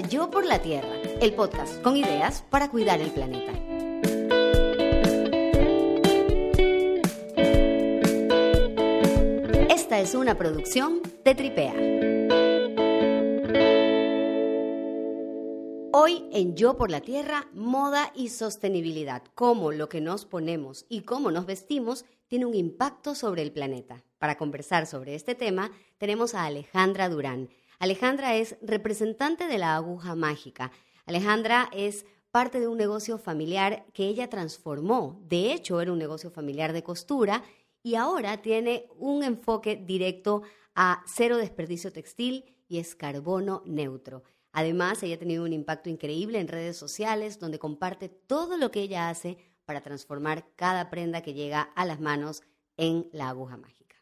Yo por la Tierra, el podcast con ideas para cuidar el planeta. Esta es una producción de Tripea. Hoy en Yo por la Tierra, moda y sostenibilidad, cómo lo que nos ponemos y cómo nos vestimos tiene un impacto sobre el planeta. Para conversar sobre este tema tenemos a Alejandra Durán. Alejandra es representante de la aguja mágica. Alejandra es parte de un negocio familiar que ella transformó. De hecho, era un negocio familiar de costura y ahora tiene un enfoque directo a cero desperdicio textil y es carbono neutro. Además, ella ha tenido un impacto increíble en redes sociales donde comparte todo lo que ella hace para transformar cada prenda que llega a las manos en la aguja mágica.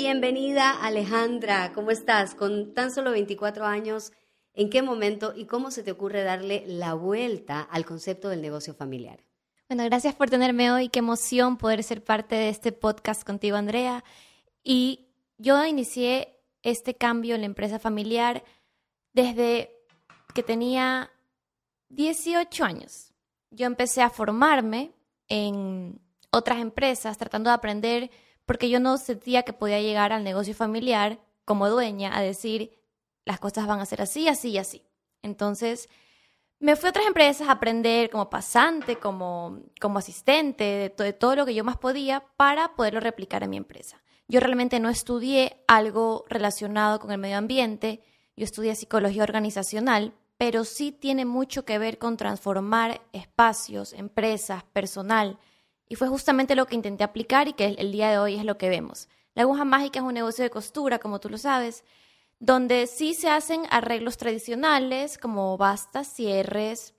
Bienvenida Alejandra, ¿cómo estás? Con tan solo 24 años, ¿en qué momento y cómo se te ocurre darle la vuelta al concepto del negocio familiar? Bueno, gracias por tenerme hoy, qué emoción poder ser parte de este podcast contigo, Andrea. Y yo inicié este cambio en la empresa familiar desde que tenía 18 años. Yo empecé a formarme en otras empresas, tratando de aprender porque yo no sentía que podía llegar al negocio familiar como dueña a decir las cosas van a ser así, así y así. Entonces, me fui a otras empresas a aprender como pasante, como, como asistente, de, de todo lo que yo más podía para poderlo replicar en mi empresa. Yo realmente no estudié algo relacionado con el medio ambiente, yo estudié psicología organizacional, pero sí tiene mucho que ver con transformar espacios, empresas, personal, y fue justamente lo que intenté aplicar y que el, día de hoy es lo que vemos. La aguja mágica es un negocio de costura, como tú lo sabes, donde sí se hacen arreglos tradicionales como bastas, cierres,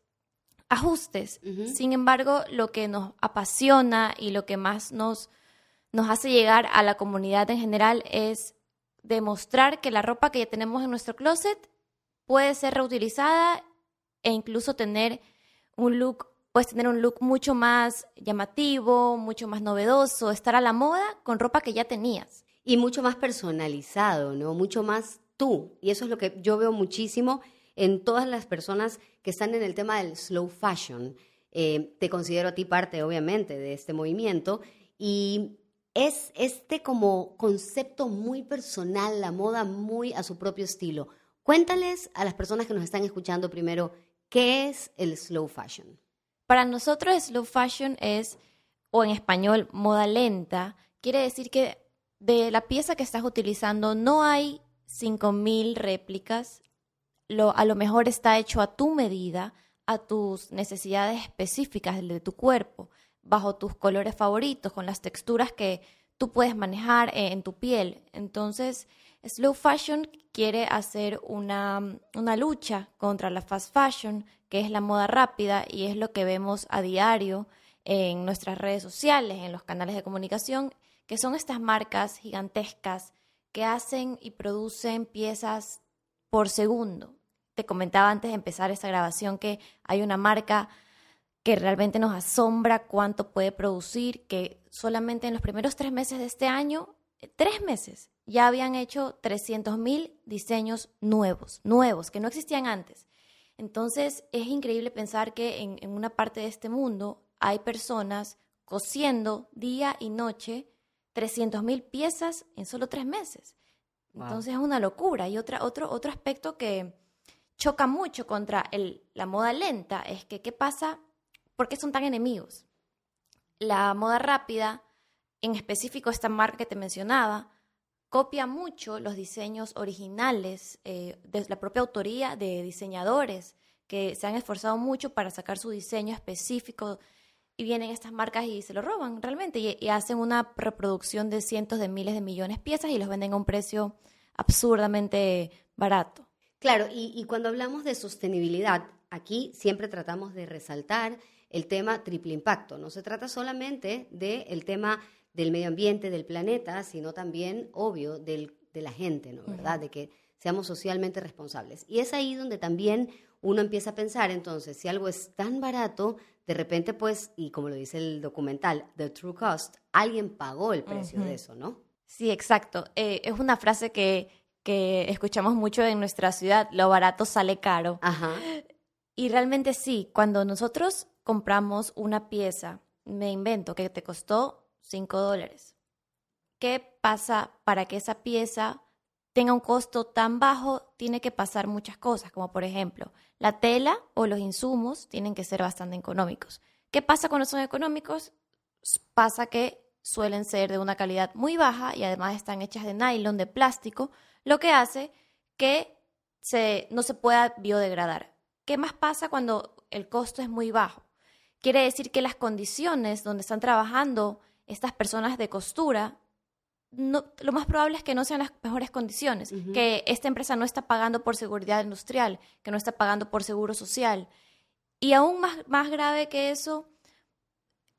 ajustes. Sin embargo, lo que nos apasiona y lo que más nos, nos hace llegar a la comunidad en general es demostrar que la ropa que ya tenemos en nuestro closet puede ser reutilizada e incluso tener un look puedes tener un look mucho más llamativo, mucho más novedoso, estar a la moda con ropa que ya tenías. Y mucho más personalizado, ¿no? Mucho más tú. Y eso es lo que yo veo muchísimo en todas las personas que están en el tema del slow fashion. Eh, te considero a ti parte, obviamente, de este movimiento. Y es este como concepto muy personal, la moda muy a su propio estilo. Cuéntales a las personas que nos están escuchando primero, ¿qué es el slow fashion? Para nosotros slow fashion es, o en español, moda lenta. Quiere decir que de la pieza que estás utilizando no hay 5.000 réplicas. Lo, a lo mejor está hecho a tu medida, a tus necesidades específicas de tu cuerpo, bajo tus colores favoritos, con las texturas que tú puedes manejar eh, en tu piel. Entonces, Slow Fashion quiere hacer una, una, lucha contra la fast fashion, que es la moda rápida y es lo que vemos a diario en nuestras redes sociales, en los canales de comunicación, que son estas marcas gigantescas que hacen y producen piezas por segundo. Te comentaba antes de empezar esta grabación que hay una marca que realmente nos asombra cuánto puede producir, que solamente en los primeros tres meses de este año, eh, tres meses, ya habían hecho 300.000 diseños nuevos, nuevos, que no existían antes. Entonces es increíble pensar que en, una parte de este mundo hay personas cosiendo día y noche 300.000 piezas en solo tres meses. Entonces es una locura. Y otra, otro, otro aspecto que choca mucho contra el, la moda lenta es que, ¿qué pasa? ¿Por qué son tan enemigos? La moda rápida, en específico esta marca que te mencionaba, copia mucho los diseños originales eh, de la propia autoría de diseñadores que se han esforzado mucho para sacar su diseño específico y vienen estas marcas y se lo roban realmente y, hacen una reproducción de cientos de miles de millones de piezas y los venden a un precio absurdamente barato. Claro, y, y cuando hablamos de sostenibilidad, aquí siempre tratamos de resaltar el tema triple impacto. No se trata solamente del tema del medio ambiente, del planeta, sino también, obvio, del, de la gente, ¿no? ¿Verdad? De que seamos socialmente responsables. Y es ahí donde también uno empieza a pensar, entonces, si algo es tan barato, de repente, pues, y como lo dice el documental, The True Cost, alguien pagó el precio de eso, ¿no? Sí, exacto. Eh, es una frase que, que escuchamos mucho en nuestra ciudad, lo barato sale caro. Ajá. Y realmente sí, cuando nosotros compramos una pieza, me invento que te costó 5 dólares. ¿Qué pasa para que esa pieza tenga un costo tan bajo? Tiene que pasar muchas cosas, como por ejemplo, la tela o los insumos tienen que ser bastante económicos. ¿Qué pasa cuando son económicos? Pasa que suelen ser de una calidad muy baja y además están hechas de nylon, de plástico, lo que hace que no se pueda biodegradar. ¿Qué más pasa cuando el costo es muy bajo? Quiere decir que las condiciones donde están trabajando estas personas de costura, no, lo más probable es que no sean las mejores condiciones, que esta empresa no está pagando por seguridad industrial, que no está pagando por seguro social. Y aún más, más grave que eso,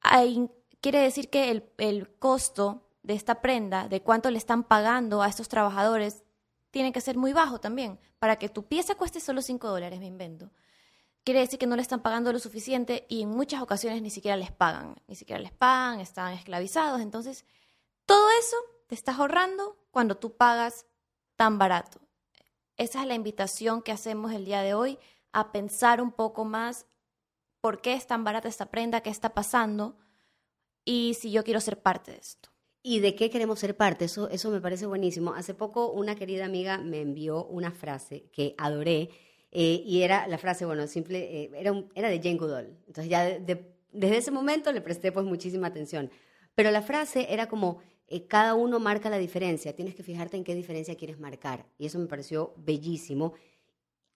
hay, quiere decir que el, el costo de esta prenda, de cuánto le están pagando a estos trabajadores, tiene que ser muy bajo también. Para que tu pieza cueste solo 5 dólares, me invento. Quiere decir que no le están pagando lo suficiente y en muchas ocasiones ni siquiera les pagan. Ni siquiera les pagan, están esclavizados. Entonces, todo eso te estás ahorrando cuando tú pagas tan barato. Esa es la invitación que hacemos el día de hoy, a pensar un poco más por qué es tan barata esta prenda, qué está pasando y si yo quiero ser parte de esto. ¿Y de qué queremos ser parte? Eso, eso me parece buenísimo. Hace poco una querida amiga me envió una frase que adoré eh, y era la frase, bueno, simple, eh, era, era de Jane Goodall. Entonces ya desde ese momento le presté pues muchísima atención. Pero la frase era como, eh, cada uno marca la diferencia, tienes que fijarte en qué diferencia quieres marcar. Y eso me pareció bellísimo.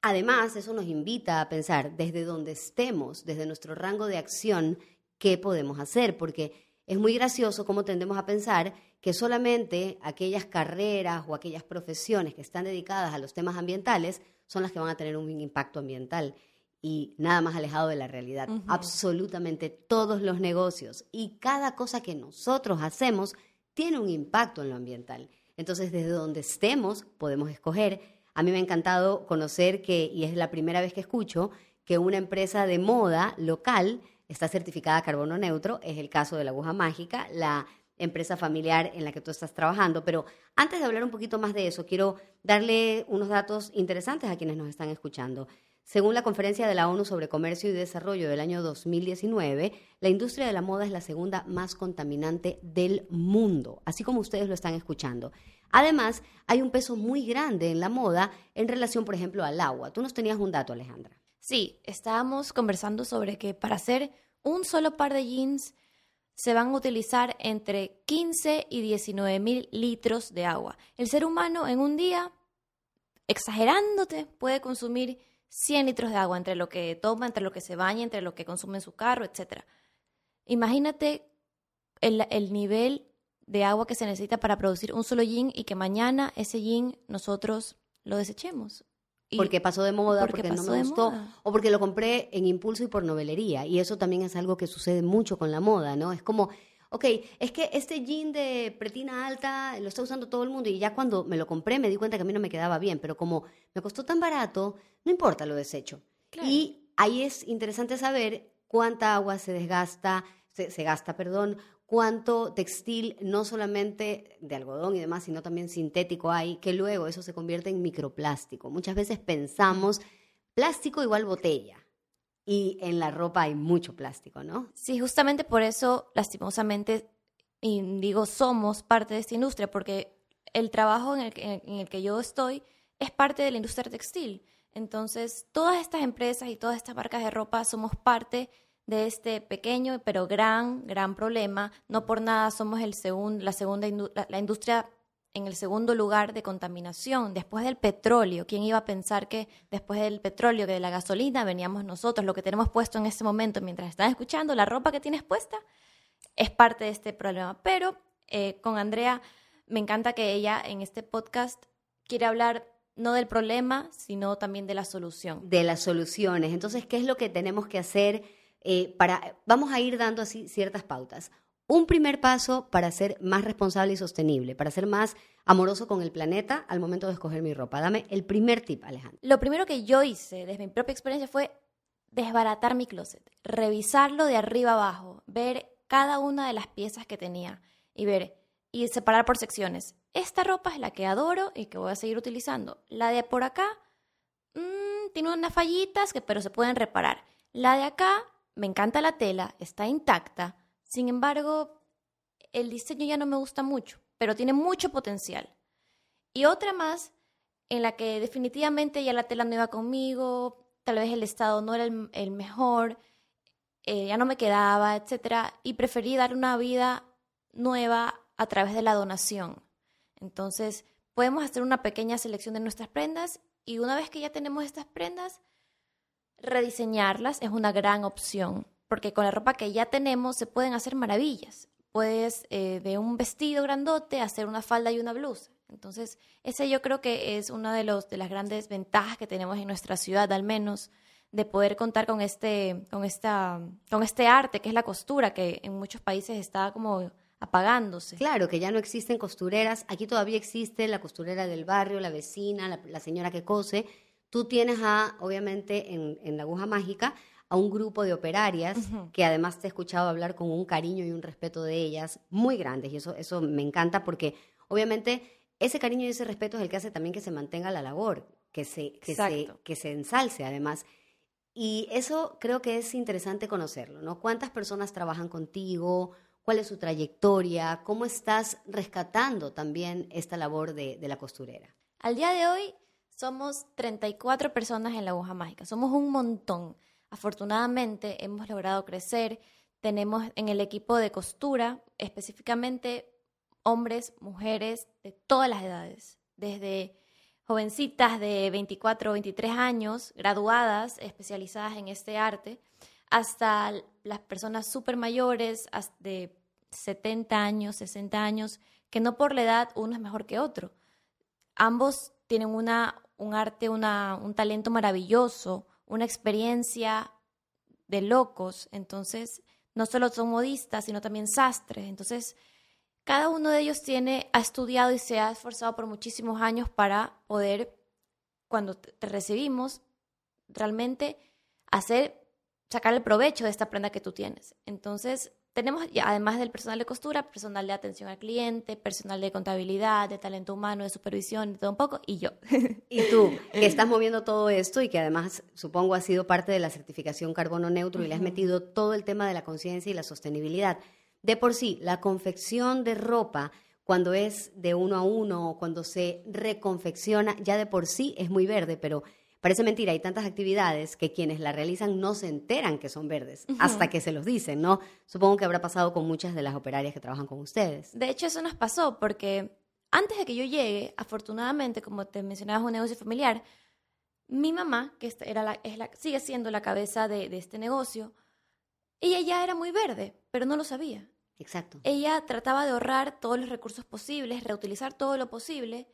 Además, eso nos invita a pensar desde donde estemos, desde nuestro rango de acción, qué podemos hacer, porque es muy gracioso cómo tendemos a pensar que solamente aquellas carreras o aquellas profesiones que están dedicadas a los temas ambientales son las que van a tener un impacto ambiental y nada más alejado de la realidad. Absolutamente todos los negocios y cada cosa que nosotros hacemos tiene un impacto en lo ambiental. Entonces, desde donde estemos, podemos escoger. A mí me ha encantado conocer que, y es la primera vez que escucho, que una empresa de moda local está certificada carbono neutro, es el caso de la aguja mágica, la empresa familiar en la que tú estás trabajando. Pero antes de hablar un poquito más de eso, quiero darle unos datos interesantes a quienes nos están escuchando. Según la Conferencia de la ONU sobre Comercio y Desarrollo del año 2019, la industria de la moda es la segunda más contaminante del mundo, así como ustedes lo están escuchando. Además, hay un peso muy grande en la moda en relación, por ejemplo, al agua. Tú nos tenías un dato, Alejandra. Sí, estábamos conversando sobre que para hacer un solo par de jeans se van a utilizar entre 15 y 19 mil litros de agua. El ser humano en un día, exagerándote, puede consumir 100 litros de agua entre lo que toma, entre lo que se baña, entre lo que consume en su carro, etc. Imagínate el, el nivel de agua que se necesita para producir un solo jean y que mañana ese jean nosotros lo desechemos porque pasó de moda, porque, no me gustó, o porque lo compré en impulso y por novelería. Y eso también es algo que sucede mucho con la moda, ¿no? Es como, ok, es que este jean de pretina alta lo está usando todo el mundo y ya cuando me lo compré me di cuenta que a mí no me quedaba bien, pero como me costó tan barato, no importa, lo desecho. Y ahí es interesante saber cuánta agua se desgasta, se gasta, perdón, cuánto textil, no solamente de algodón y demás, sino también sintético hay, que luego eso se convierte en microplástico. Muchas veces pensamos plástico igual botella. Y en la ropa hay mucho plástico, ¿no? Sí, justamente por eso, lastimosamente, y digo, somos parte de esta industria, porque el trabajo en el, en el que yo estoy es parte de la industria textil. Entonces, todas estas empresas y todas estas marcas de ropa somos parte de este pequeño pero gran, gran problema. No por nada somos el la segunda la, industria en el segundo lugar de contaminación, después del petróleo. ¿Quién iba a pensar que después del petróleo, que de la gasolina, veníamos nosotros? Lo que tenemos puesto en este momento, mientras están escuchando, la ropa que tienes puesta, es parte de este problema. Pero eh, con Andrea, me encanta que ella en este podcast quiere hablar no del problema, sino también de la solución. De las soluciones. Entonces, ¿qué es lo que tenemos que hacer? Eh, para, vamos a ir dando así ciertas pautas. Un primer paso para ser más responsable y sostenible, para ser más amoroso con el planeta al momento de escoger mi ropa. Dame el primer tip, Alejandro. Lo primero que yo hice desde mi propia experiencia fue desbaratar mi closet, revisarlo de arriba abajo, ver cada una de las piezas que tenía y ver y separar por secciones. Esta ropa es la que adoro y que voy a seguir utilizando. La de por acá mmm, tiene unas fallitas, que, pero se pueden reparar. La de acá, me encanta la tela, está intacta. Sin embargo, el diseño ya no me gusta mucho, pero tiene mucho potencial. Y otra más en la que definitivamente ya la tela no iba conmigo, tal vez el estado no era el, mejor, eh, ya no me quedaba, etc. Y preferí dar una vida nueva a través de la donación. Entonces, podemos hacer una pequeña selección de nuestras prendas y una vez que ya tenemos estas prendas, rediseñarlas es una gran opción, porque con la ropa que ya tenemos se pueden hacer maravillas. Puedes eh, de un vestido grandote hacer una falda y una blusa. Entonces, ese yo creo que es una de, los, de las grandes ventajas que tenemos en nuestra ciudad, al menos, de poder contar con este, con, esta, con este arte que es la costura, que en muchos países está como apagándose. Claro, que ya no existen costureras. Aquí todavía existe la costurera del barrio, la vecina, la, señora que cose. Tú tienes a, obviamente, en, la aguja mágica, a un grupo de operarias que además te he escuchado hablar con un cariño y un respeto de ellas muy grandes. Y eso, eso me encanta porque, obviamente, ese cariño y ese respeto es el que hace también que se mantenga la labor, que se, que se, que se ensalce además. Y eso creo que es interesante conocerlo, ¿no? ¿Cuántas personas trabajan contigo? cuál es su trayectoria, cómo estás rescatando también esta labor de, la costurera. Al día de hoy somos 34 personas en la aguja mágica, somos un montón. Afortunadamente hemos logrado crecer, tenemos en el equipo de costura específicamente hombres, mujeres de todas las edades, desde jovencitas de 24 o 23 años, graduadas, especializadas en este arte, hasta las personas súper mayores, de 70 años, 60 años, que no por la edad uno es mejor que otro. Ambos tienen una, un arte, una, un talento maravilloso, una experiencia de locos. Entonces, no solo son modistas, sino también sastres. Entonces, cada uno de ellos tiene, ha estudiado y se ha esforzado por muchísimos años para poder, cuando te recibimos, realmente hacer sacar el provecho de esta prenda que tú tienes. Entonces, tenemos, además del personal de costura, personal de atención al cliente, personal de contabilidad, de talento humano, de supervisión, de todo un poco, y yo. Y tú, que estás moviendo todo esto y que además supongo ha sido parte de la certificación carbono neutro y le has metido todo el tema de la conciencia y la sostenibilidad. De por sí, la confección de ropa, cuando es de uno a uno, cuando se reconfecciona, ya de por sí es muy verde, pero Parece mentira, hay tantas actividades que quienes la realizan no se enteran que son verdes hasta que se los dicen, ¿no? Supongo que habrá pasado con muchas de las operarias que trabajan con ustedes. De hecho, eso nos pasó porque antes de que yo llegue, afortunadamente, como te mencionabas, un negocio familiar, mi mamá, que era la, es la, sigue siendo la cabeza de, de este negocio, ella ya era muy verde, pero no lo sabía. Exacto. Ella trataba de ahorrar todos los recursos posibles, reutilizar todo lo posible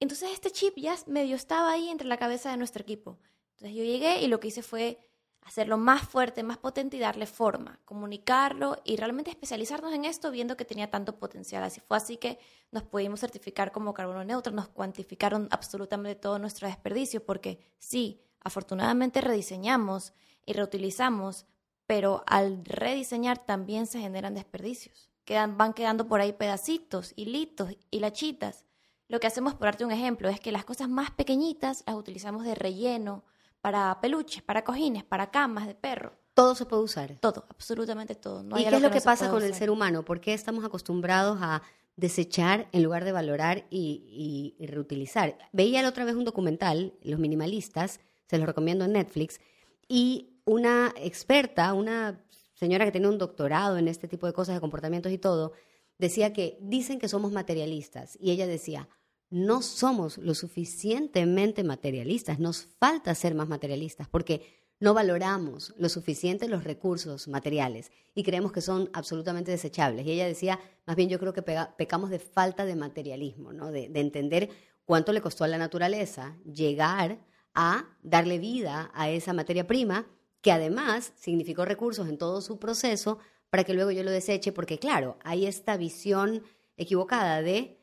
entonces este chip ya medio estaba ahí entre la cabeza de nuestro equipo. Entonces yo llegué y lo que hice fue hacerlo más fuerte, más potente y darle forma, comunicarlo y realmente especializarnos en esto viendo que tenía tanto potencial. Así fue así que nos pudimos certificar como carbono neutro, nos cuantificaron absolutamente todo nuestro desperdicio porque sí, afortunadamente rediseñamos y reutilizamos, pero al rediseñar también se generan desperdicios. Quedan, van quedando por ahí pedacitos, hilitos, hilachitas lo que hacemos, por darte un ejemplo, es que las cosas más pequeñitas las utilizamos de relleno para peluches, para cojines, para camas de perro. Todo se puede usar. Todo, absolutamente todo. ¿Y qué es lo que, pasa con el ser humano? ¿Por qué estamos acostumbrados a desechar en lugar de valorar y, y, reutilizar? Veía la otra vez un documental, Los Minimalistas, se los recomiendo en Netflix, y una experta, una señora que tiene un doctorado en este tipo de cosas, de comportamientos y todo, decía que dicen que somos materialistas y ella decía, no somos lo suficientemente materialistas, nos falta ser más materialistas porque no valoramos lo suficiente los recursos materiales y creemos que son absolutamente desechables. Y ella decía, más bien yo creo que pecamos de falta de materialismo, ¿no? de, de entender cuánto le costó a la naturaleza llegar a darle vida a esa materia prima que además significó recursos en todo su proceso para que luego yo lo deseche, porque claro, hay esta visión equivocada de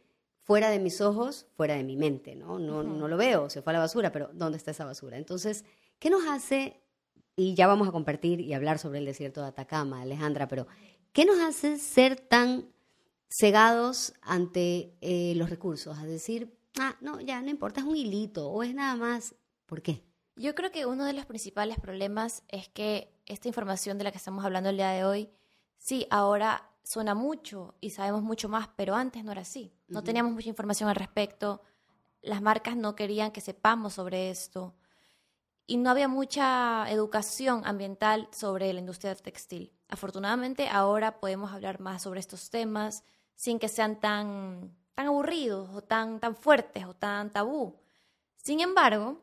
fuera de mis ojos, fuera de mi mente, ¿no? No, no lo veo, se fue a la basura, pero ¿dónde está esa basura? Entonces, ¿qué nos hace, y ya vamos a compartir y hablar sobre el desierto de Atacama, Alejandra, pero ¿qué nos hace ser tan cegados ante eh, los recursos, a decir, ah, no, ya no importa, es un hilito o es nada más. ¿Por qué? Yo creo que uno de los principales problemas es que esta información de la que estamos hablando el día de hoy, sí, ahora suena mucho y sabemos mucho más, pero antes no era así. No teníamos mucha información al respecto, las marcas no querían que sepamos sobre esto y no había mucha educación ambiental sobre la industria textil. Afortunadamente ahora podemos hablar más sobre estos temas sin que sean tan, tan aburridos o tan, tan fuertes o tan tabú. Sin embargo,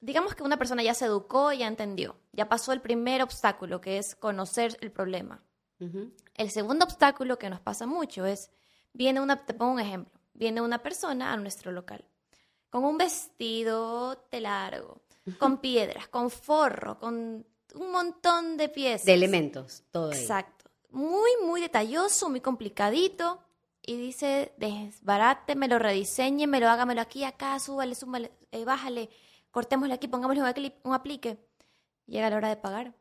digamos que una persona ya se educó, ya entendió, ya pasó el primer obstáculo, que es conocer el problema. El segundo obstáculo que nos pasa mucho es, viene una, te pongo un ejemplo, viene una persona a nuestro local con un vestido de largo, con piedras, con forro, con un montón de piezas. De elementos, todo. Exacto. Muy, muy detalloso, muy complicadito. Y dice, me lo rediseñe, me lo hágamelo aquí, acá, súbale, súbale, eh, bájale cortémosle aquí, pongámosle un aplique. Llega la hora de pagar.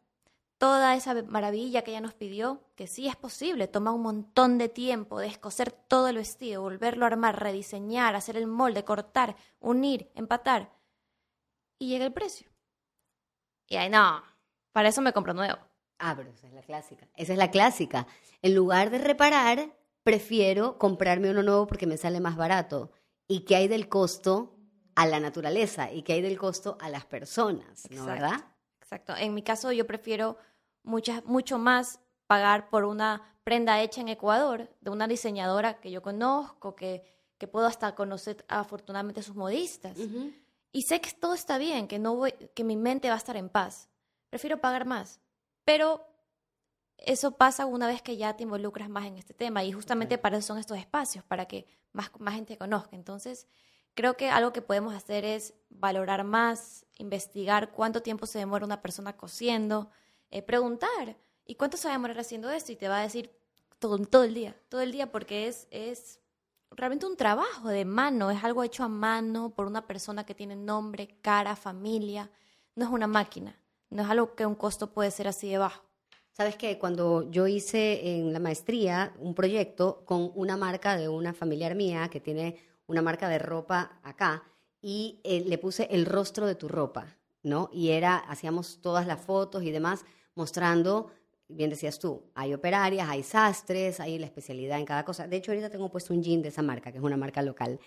Toda esa maravilla que ella nos pidió, que sí es posible, toma un montón de tiempo, descoser todo el vestido, volverlo a armar, rediseñar, hacer el molde, cortar, unir, empatar. Y llega el precio. Y ahí no, para eso me compro nuevo. Ah, pero esa es la clásica. Esa es la clásica. En lugar de reparar, prefiero comprarme uno nuevo porque me sale más barato. ¿Y qué hay del costo a la naturaleza y que hay del costo a las personas, ¿no verdad? Exacto. En mi caso yo prefiero mucho más pagar por una prenda hecha en Ecuador de una diseñadora que yo conozco, que, que puedo hasta conocer afortunadamente sus modistas. Y sé que todo está bien, que, no voy, que mi mente va a estar en paz. Prefiero pagar más. Pero eso pasa una vez que ya te involucras más en este tema y justamente para eso son estos espacios, para que más, más gente conozca. Entonces, Creo que algo que podemos hacer es valorar más, investigar cuánto tiempo se demora una persona cosiendo, eh, preguntar, ¿y cuánto se va a demorar haciendo esto? Y te va a decir todo, todo el día, todo el día, porque es, es realmente un trabajo de mano, es algo hecho a mano por una persona que tiene nombre, cara, familia, no es una máquina, no es algo que un costo puede ser así de bajo. Sabes que cuando yo hice en la maestría un proyecto con una marca de una familiar mía que tiene una marca de ropa acá y eh, le puse el rostro de tu ropa, ¿no? Y era, hacíamos todas las fotos y demás mostrando, bien decías tú, hay operarias, hay sastres, hay la especialidad en cada cosa. De hecho, ahorita tengo puesto un jean de esa marca, que es una marca local.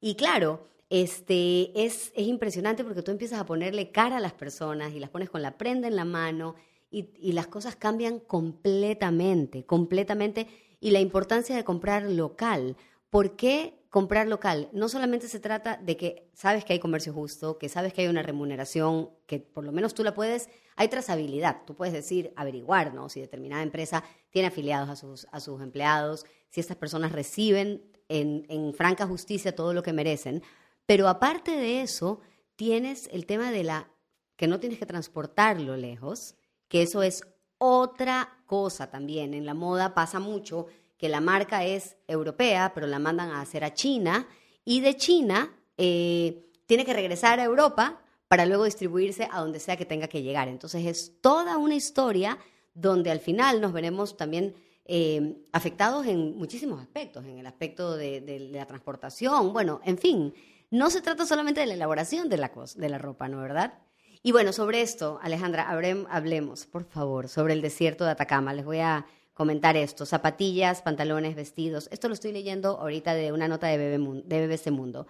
Y claro, este, es, es impresionante porque tú empiezas a ponerle cara a las personas y las pones con la prenda en la mano y, y las cosas cambian completamente, completamente. Y la importancia de comprar local. ¿Por qué comprar local no solamente se trata de que sabes que hay comercio justo, que sabes que hay una remuneración, que por lo menos tú la puedes, hay trazabilidad, tú puedes decir, averiguar, ¿no? Si determinada empresa tiene afiliados a sus, a sus empleados, si estas personas reciben en, en franca justicia todo lo que merecen. Pero aparte de eso, tienes el tema de la que no tienes que transportarlo lejos, que eso es otra cosa también. En la moda pasa mucho que la marca es europea, pero la mandan a hacer a China, y de China eh, tiene que regresar a Europa para luego distribuirse a donde sea que tenga que llegar. Entonces es toda una historia donde al final nos veremos también eh, afectados en muchísimos aspectos, en el aspecto de, la transportación, bueno, en fin, no se trata solamente de la elaboración de la, de la ropa, ¿no verdad? Y bueno, sobre esto, Alejandra, hablemos, por favor, sobre el desierto de Atacama. Les voy a comentar esto. Zapatillas, pantalones, vestidos. Esto lo estoy leyendo ahorita de una nota de, BBC Mundo.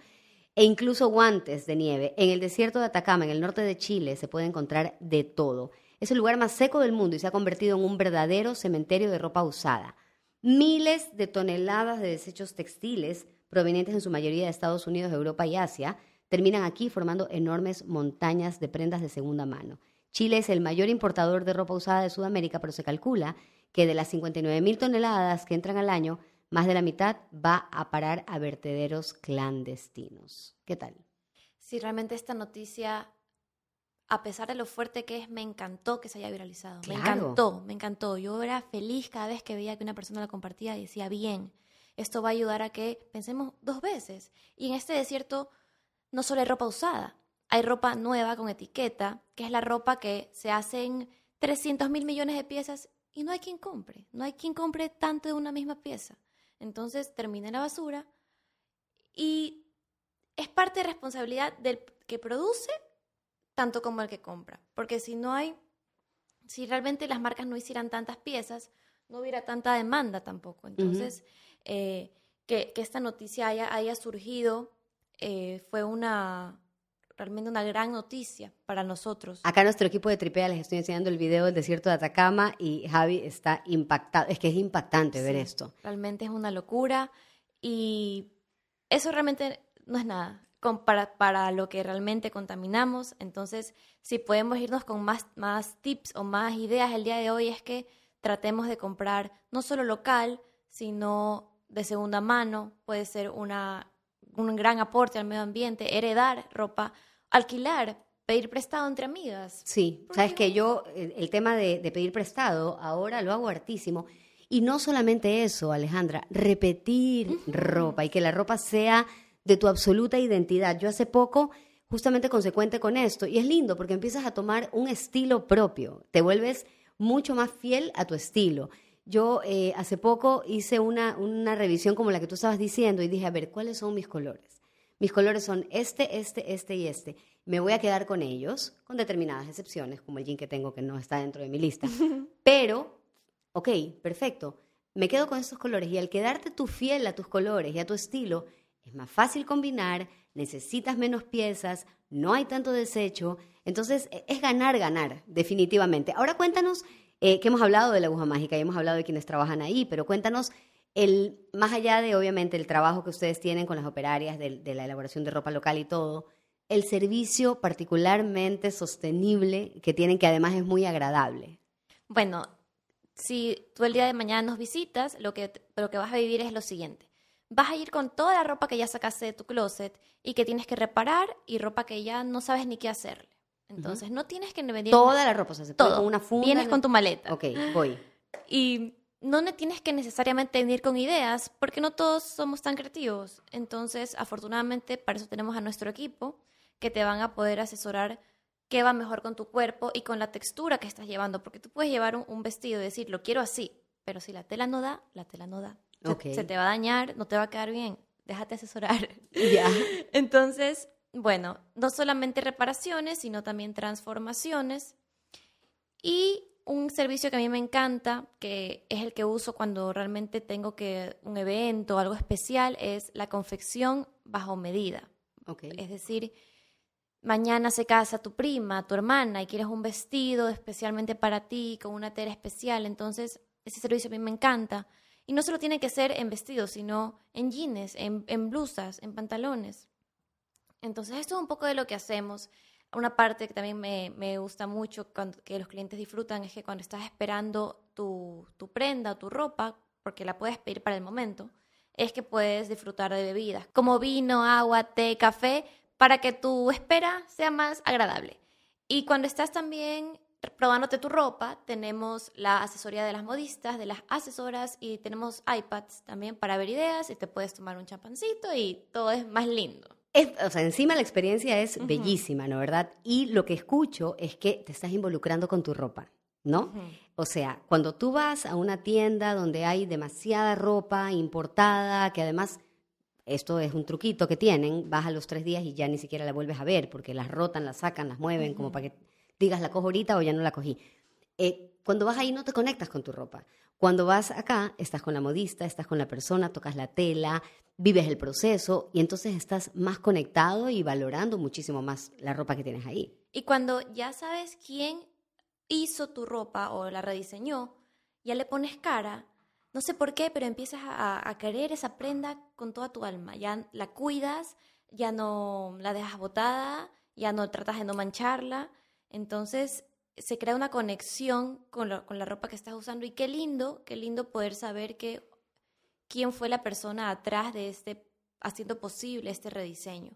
E incluso guantes de nieve. En el desierto de Atacama, en el norte de Chile, se puede encontrar de todo. Es el lugar más seco del mundo y se ha convertido en un verdadero cementerio de ropa usada. Miles de toneladas de desechos textiles, provenientes en su mayoría de Estados Unidos, Europa y Asia, terminan aquí formando enormes montañas de prendas de segunda mano. Chile es el mayor importador de ropa usada de Sudamérica, pero se calcula que de las 59 mil toneladas que entran al año, más de la mitad va a parar a vertederos clandestinos. ¿Qué tal? Sí, realmente esta noticia, a pesar de lo fuerte que es, me encantó que se haya viralizado. Me encantó, me encantó. Yo era feliz cada vez que veía que una persona la compartía y decía, bien, esto va a ayudar a que pensemos dos veces. Y en este desierto no solo hay ropa usada, hay ropa nueva con etiqueta, que es la ropa que se hacen 300 mil millones de piezas y no hay quien compre, no hay quien compre tanto de una misma pieza. Entonces termina en la basura y es parte de responsabilidad del que produce tanto como el que compra, porque si no hay, si realmente las marcas no hicieran tantas piezas, no hubiera tanta demanda tampoco. Entonces, eh, que, esta noticia haya, haya surgido eh, fue una realmente una gran noticia para nosotros. Acá nuestro equipo de Tripea les estoy enseñando el video del desierto de Atacama y Javi está impactado. Es que es impactante ver esto. Realmente es una locura y eso realmente no es nada para, para lo que realmente contaminamos. Entonces, si podemos irnos con más, más tips o más ideas el día de hoy es que tratemos de comprar no solo local, sino de segunda mano. Puede ser una, un gran aporte al medio ambiente, heredar ropa, alquilar, pedir prestado entre amigas. Sí, sabes que yo el, tema de, de, pedir prestado ahora lo hago hartísimo. Y no solamente eso, Alejandra, repetir ropa y que la ropa sea de tu absoluta identidad. Yo hace poco, justamente consecuente con esto, y es lindo porque empiezas a tomar un estilo propio, te vuelves mucho más fiel a tu estilo. Yo eh, hace poco hice una, una revisión como la que tú estabas diciendo y dije, a ver, ¿cuáles son mis colores? Mis colores son este, este, este y este. Me voy a quedar con ellos, con determinadas excepciones, como el jean que tengo que no está dentro de mi lista. Pero, ok, perfecto. Me quedo con estos colores y al quedarte tú fiel a tus colores y a tu estilo, es más fácil combinar, necesitas menos piezas, no hay tanto desecho, entonces e, es ganar, ganar, definitivamente. Ahora cuéntanos, eh, que hemos hablado de la aguja mágica y hemos hablado de quienes trabajan ahí, pero cuéntanos el, más allá de obviamente el trabajo que ustedes tienen con las operarias de, de la elaboración de ropa local y todo, el servicio particularmente sostenible que tienen, que además es muy agradable. Bueno, si tú el día de mañana nos visitas, lo que, lo que vas a vivir es lo siguiente vas a ir con toda la ropa que ya sacaste de tu closet y que tienes que reparar y ropa que ya no sabes ni qué hacerle. Entonces, no tienes que venir... Toda la ropa, o sea, se todo. Con una funda. Vienes con tu maleta. Ok, voy. Y no tienes que necesariamente venir con ideas, porque no todos somos tan creativos. Entonces, afortunadamente, para eso tenemos a nuestro equipo, que te van a poder asesorar qué va mejor con tu cuerpo y con la textura que estás llevando, porque tú puedes llevar un, un vestido y decir, lo quiero así, pero si la tela no da, la tela no da. Se, te va a dañar, no te va a quedar bien. Déjate asesorar. Ya. Entonces, bueno, no solamente reparaciones, sino también transformaciones. Y un servicio que a mí me encanta, que es el que uso cuando realmente tengo que un evento o algo especial, es la confección bajo medida. Okay. Es decir, mañana se casa tu prima, tu hermana, y quieres un vestido especialmente para ti, con una tela especial. Entonces, ese servicio a mí me encanta y no solo tiene que ser en vestidos, sino en jeans, en, blusas, en pantalones. Entonces, esto es un poco de lo que hacemos. Una parte que también me, gusta mucho, que los clientes disfrutan, es que cuando estás esperando tu, tu prenda o tu ropa, porque la puedes pedir para el momento, es que puedes disfrutar de bebidas, como vino, agua, té, café, para que tu espera sea más agradable. Y cuando estás también probándote tu ropa, tenemos la asesoría de las modistas, de las asesoras y tenemos iPads también para ver ideas y te puedes tomar un champancito y todo es más lindo. O sea, encima la experiencia es bellísima, ¿no? ¿Verdad? Y lo que escucho es que te estás involucrando con tu ropa, ¿no? O sea, cuando tú vas a una tienda donde hay demasiada ropa importada, que además esto es un truquito que tienen, vas a los tres días y ya ni siquiera la vuelves a ver porque las rotan, las sacan, las mueven, como para que digas la cojo ahorita o ya no la cogí. Eh, cuando vas ahí no te conectas con tu ropa. Cuando vas acá, estás con la modista, estás con la persona, tocas la tela, vives el proceso y entonces estás más conectado y valorando muchísimo más la ropa que tienes ahí. Y cuando ya sabes quién hizo tu ropa o la rediseñó, ya le pones cara, no sé por qué, pero empiezas a, querer esa prenda con toda tu alma. Ya la cuidas, ya no la dejas botada, ya no tratas de no mancharla entonces se crea una conexión con, la ropa que estás usando y qué lindo, qué lindo poder saber que quién fue la persona atrás de este, haciendo posible este rediseño.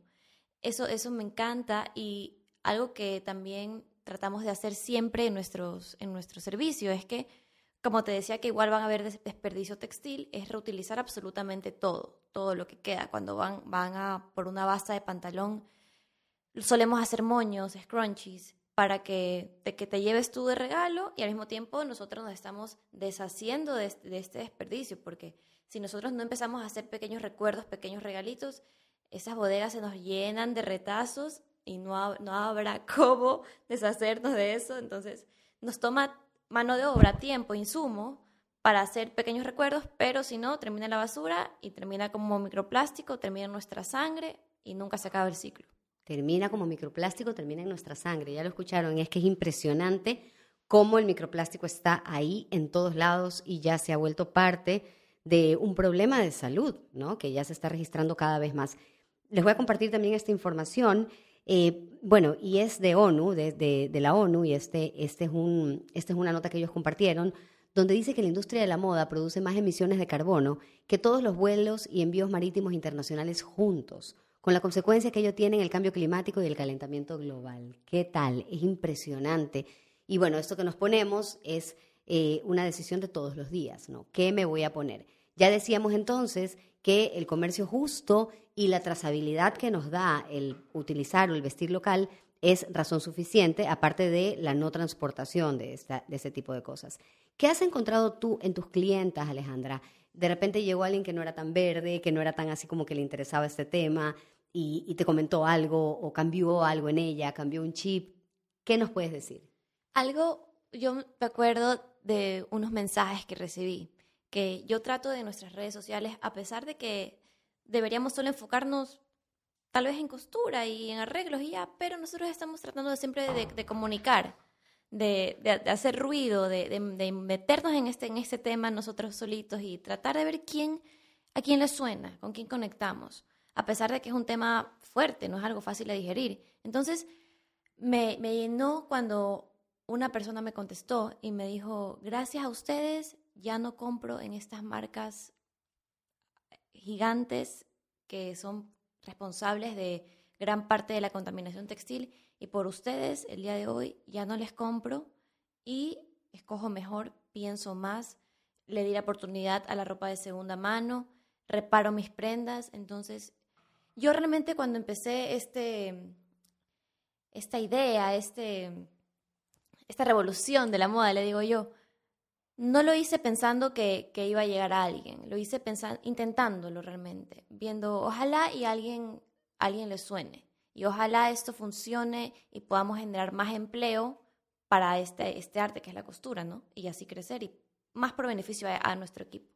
Eso, eso me encanta y algo que también tratamos de hacer siempre en, nuestros, en nuestro servicio es que, como te decía, que igual van a haber desperdicio textil, es reutilizar absolutamente todo, todo lo que queda. Cuando van, van a por una base de pantalón, solemos hacer moños, scrunchies, para que te, que te lleves tú de regalo y al mismo tiempo nosotros nos estamos deshaciendo de este, de este desperdicio, porque si nosotros no empezamos a hacer pequeños recuerdos, pequeños regalitos, esas bodegas se nos llenan de retazos y no, no habrá cómo deshacernos de eso. Entonces, nos toma mano de obra, tiempo, insumo para hacer pequeños recuerdos, pero si no, termina la basura y termina como microplástico, termina nuestra sangre y nunca se acaba el ciclo. Termina como microplástico, termina en nuestra sangre. Ya lo escucharon, es que es impresionante cómo el microplástico está ahí en todos lados y ya se ha vuelto parte de un problema de salud, ¿no? Que ya se está registrando cada vez más. Les voy a compartir también esta información. Eh, bueno, y es de ONU, de, de, la ONU, y este, este, es un, este es una nota que ellos compartieron, donde dice que la industria de la moda produce más emisiones de carbono que todos los vuelos y envíos marítimos internacionales juntos, con la consecuencia que ello tiene en el cambio climático y el calentamiento global. ¿Qué tal? Es impresionante. Y bueno, esto que nos ponemos es eh, una decisión de todos los días, ¿no? ¿Qué me voy a poner? Ya decíamos entonces que el comercio justo y la trazabilidad que nos da el utilizar o el vestir local es razón suficiente, aparte de la no transportación de, esta, de ese tipo de cosas. ¿Qué has encontrado tú en tus clientas, Alejandra? De repente llegó alguien que no era tan verde, que no era tan así como que le interesaba este tema y, te comentó algo o cambió algo en ella, cambió un chip. ¿Qué nos puedes decir? Algo, yo me acuerdo de unos mensajes que recibí, que yo trato de nuestras redes sociales, a pesar de que deberíamos solo enfocarnos tal vez en costura y en arreglos y ya, pero nosotros estamos tratando siempre de, comunicar, de, hacer ruido, de, meternos en este, en este tema nosotros solitos y tratar de ver quién, a quién le suena, con quién conectamos, a pesar de que es un tema fuerte, no es algo fácil de digerir. Entonces, me, llenó cuando una persona me contestó y me dijo, gracias a ustedes, ya no compro en estas marcas gigantes que son responsables de gran parte de la contaminación textil y por ustedes el día de hoy ya no les compro y escojo mejor, pienso más, le di la oportunidad a la ropa de segunda mano, reparo mis prendas, entonces yo realmente cuando empecé este esta idea, este esta revolución de la moda, le digo yo, no lo hice pensando que, iba a llegar a alguien, lo hice pensando, intentándolo realmente, viendo, ojalá y alguien, alguien le suene, y ojalá esto funcione y podamos generar más empleo para este, este arte que es la costura, ¿no? Y así crecer y más por beneficio a, nuestro equipo.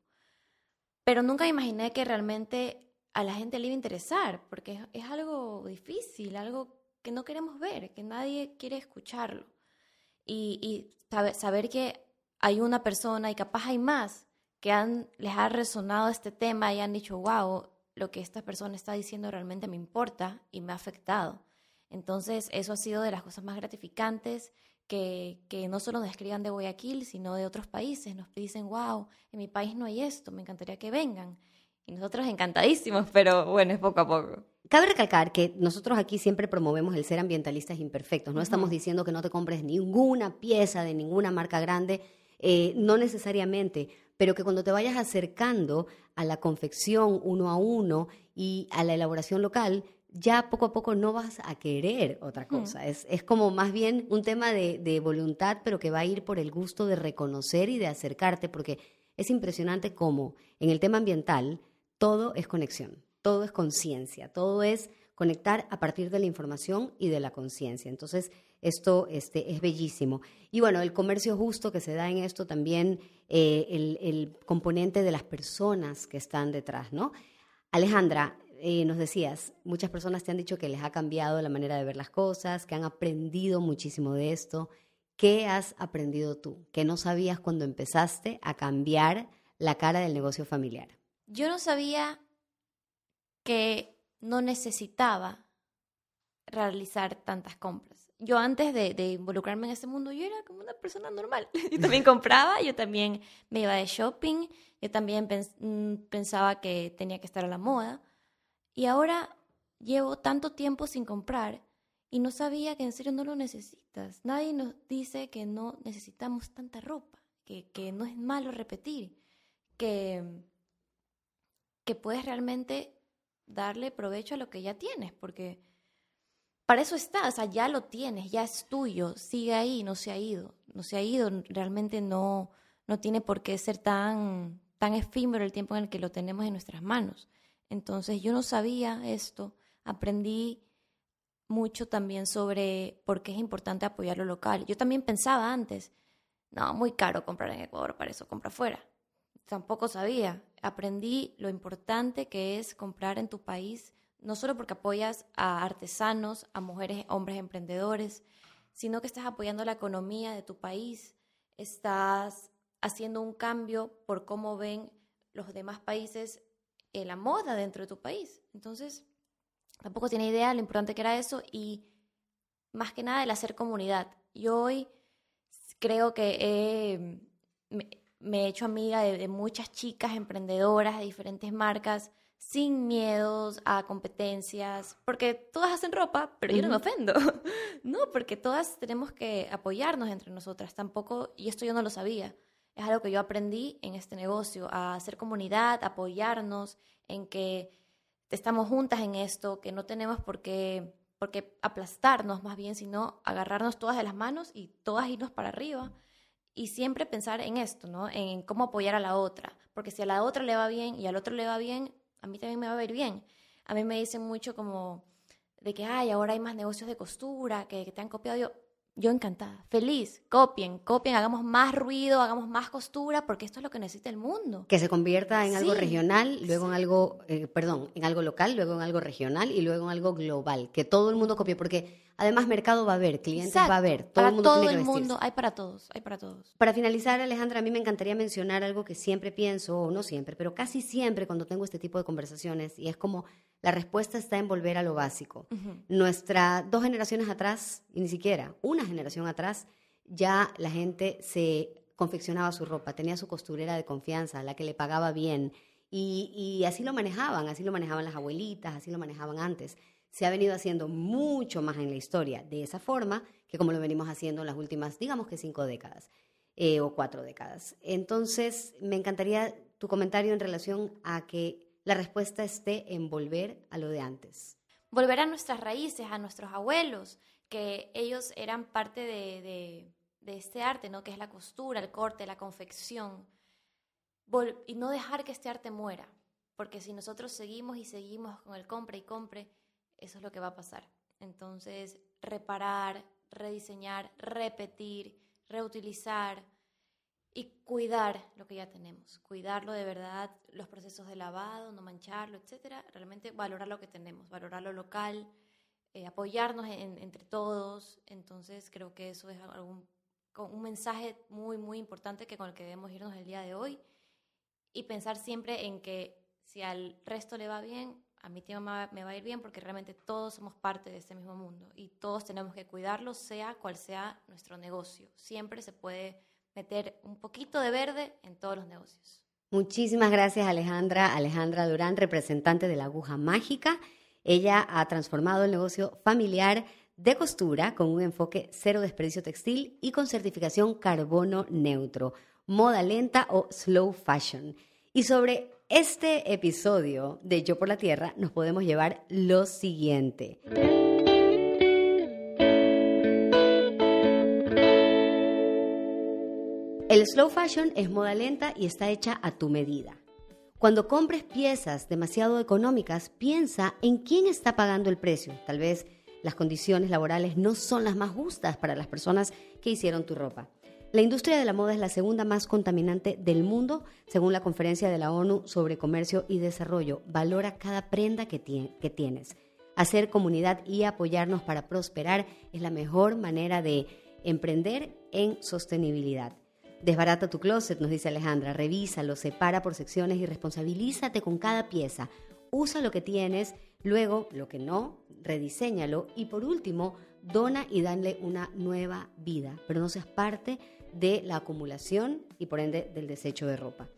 Pero nunca imaginé que realmente a la gente le iba a interesar, porque es, algo difícil, algo que no queremos ver, que nadie quiere escucharlo. Y, y saber que hay una persona y capaz hay más que han, les ha resonado este tema y han dicho, wow, lo que esta persona está diciendo realmente me importa y me ha afectado. Entonces, eso ha sido de las cosas más gratificantes que, que, no solo nos escriban de Guayaquil, sino de otros países. Nos dicen, wow, en mi país no hay esto, me encantaría que vengan. Y nosotros encantadísimos, pero bueno, es poco a poco. Cabe recalcar que nosotros aquí siempre promovemos el ser ambientalistas imperfectos. No estamos diciendo que no te compres ninguna pieza de ninguna marca grande eh, no necesariamente, pero que cuando te vayas acercando a la confección uno a uno y a la elaboración local, ya poco a poco no vas a querer otra cosa. es, como más bien un tema de, de, voluntad, pero que va a ir por el gusto de reconocer y de acercarte, porque es impresionante cómo en el tema ambiental todo es conexión, todo es conciencia, todo es conectar a partir de la información y de la conciencia. Entonces, esto este, es bellísimo. Y bueno, el comercio justo que se da en esto también, eh, el, componente de las personas que están detrás, ¿no? Alejandra, eh, nos decías, muchas personas te han dicho que les ha cambiado la manera de ver las cosas, que han aprendido muchísimo de esto. ¿Qué has aprendido tú? que no sabías cuando empezaste a cambiar la cara del negocio familiar? Yo no sabía que no necesitaba realizar tantas compras yo antes de, involucrarme en ese mundo, yo era como una persona normal. Yo también compraba, yo también me iba de shopping, yo también mm, pensaba que tenía que estar a la moda. Y ahora llevo tanto tiempo sin comprar y no sabía que en serio no lo necesitas. Nadie nos dice que no necesitamos tanta ropa, que, que no es malo repetir, que, que puedes realmente darle provecho a lo que ya tienes, porque para eso está, o sea, ya lo tienes, ya es tuyo, sigue ahí, no se ha ido, no se ha ido, realmente no, no tiene por qué ser tan, tan efímero el tiempo en el que lo tenemos en nuestras manos. Entonces yo no sabía esto, aprendí mucho también sobre por qué es importante apoyar lo local. Yo también pensaba antes, no, muy caro comprar en Ecuador, para eso compra fuera. Tampoco sabía. Aprendí lo importante que es comprar en tu país, no solo porque apoyas a artesanos, a mujeres, hombres emprendedores, sino que estás apoyando la economía de tu país, estás haciendo un cambio por cómo ven los demás países en la moda dentro de tu país. Entonces, tampoco tiene idea lo importante que era eso y más que nada el hacer comunidad. Yo hoy creo que me, he hecho amiga de, muchas chicas emprendedoras de diferentes marcas sin miedos a competencias, porque todas hacen ropa, pero yo no me ofendo. no, porque todas tenemos que apoyarnos entre nosotras. Tampoco, y esto yo no lo sabía, es algo que yo aprendí en este negocio, a hacer comunidad, apoyarnos, en que estamos juntas en esto, que no tenemos por qué, por qué aplastarnos más bien, sino agarrarnos todas de las manos y todas irnos para arriba. Y siempre pensar en esto, ¿no? En cómo apoyar a la otra. Porque si a la otra le va bien y al otro le va bien, a mí también me va a ir bien. A mí me dicen mucho como de que, ay, ahora hay más negocios de costura, que, que te han copiado. Yo, yo encantada, feliz, copien, copien, hagamos más ruido, hagamos más costura, porque esto es lo que necesita el mundo. Que se convierta en algo regional, luego en algo, eh, perdón, en algo local, luego en algo regional y luego en algo global. Que todo el mundo copie, porque además mercado va a haber, clientes va a haber, todo el mundo todo el mundo, hay para todos, hay para todos. Para finalizar, Alejandra, a mí me encantaría mencionar algo que siempre pienso, o no siempre, pero casi siempre cuando tengo este tipo de conversaciones, y es como la respuesta está en volver a lo básico. Nuestra dos generaciones atrás, y ni siquiera una generación atrás, ya la gente se confeccionaba su ropa, tenía su costurera de confianza, la que le pagaba bien, y, y así lo manejaban, así lo manejaban las abuelitas, así lo manejaban antes. Se ha venido haciendo mucho más en la historia de esa forma que como lo venimos haciendo en las últimas, digamos que cinco décadas eh, o cuatro décadas. Entonces, me encantaría tu comentario en relación a que la respuesta esté en volver a lo de antes. Volver a nuestras raíces, a nuestros abuelos, que ellos eran parte de, este arte, ¿no? que es la costura, el corte, la confección. y no dejar que este arte muera, porque si nosotros seguimos y seguimos con el compre y compre, eso es lo que va a pasar. Entonces, reparar, rediseñar, repetir, reutilizar, y cuidar lo que ya tenemos, cuidarlo de verdad, los procesos de lavado, no mancharlo, etcétera, realmente valorar lo que tenemos, valorar lo local, eh, apoyarnos entre todos, entonces creo que eso es algún, un mensaje muy, muy importante que con el que debemos irnos el día de hoy y pensar siempre en que si al resto le va bien, a mi tema me va a ir bien porque realmente todos somos parte de este mismo mundo y todos tenemos que cuidarlo, sea cual sea nuestro negocio. Siempre se puede meter un poquito de verde en todos los negocios. Muchísimas gracias Alejandra, Alejandra Durán, representante de la aguja mágica. Ella ha transformado el negocio familiar de costura con un enfoque cero desperdicio textil y con certificación carbono neutro, moda lenta o slow fashion. Y sobre este episodio de Yo por la Tierra nos podemos llevar lo siguiente. El slow fashion es moda lenta y está hecha a tu medida. Cuando compres piezas demasiado económicas, piensa en quién está pagando el precio. Tal vez las condiciones laborales no son las más justas para las personas que hicieron tu ropa. La industria de la moda es la segunda más contaminante del mundo, según la conferencia de la ONU sobre comercio y desarrollo. Valora cada prenda que, tienes. Hacer comunidad y apoyarnos para prosperar es la mejor manera de emprender en sostenibilidad. Desbarata tu closet, nos dice Alejandra, revísalo, separa por secciones y responsabilízate con cada pieza. Usa lo que tienes, luego lo que no, rediseñalo y por último, dona y danle una nueva vida, pero no seas parte de la acumulación y por ende del desecho de ropa.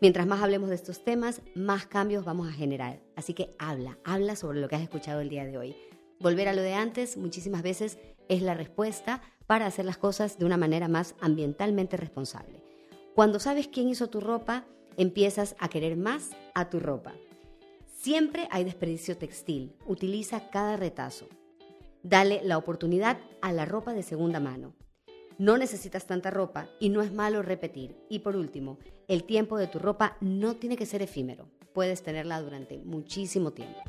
Mientras más hablemos de estos temas, más cambios vamos a generar. Así que habla, habla sobre lo que has escuchado el día de hoy. Volver a lo de antes muchísimas veces es la respuesta para hacer las cosas de una manera más ambientalmente responsable. Cuando sabes quién hizo tu ropa, empiezas a querer más a tu ropa. Siempre hay desperdicio textil. Utiliza cada retazo. Dale la oportunidad a la ropa de segunda mano. No necesitas tanta ropa y no es malo repetir. Y por último, el tiempo de tu ropa no tiene que ser efímero. Puedes tenerla durante muchísimo tiempo.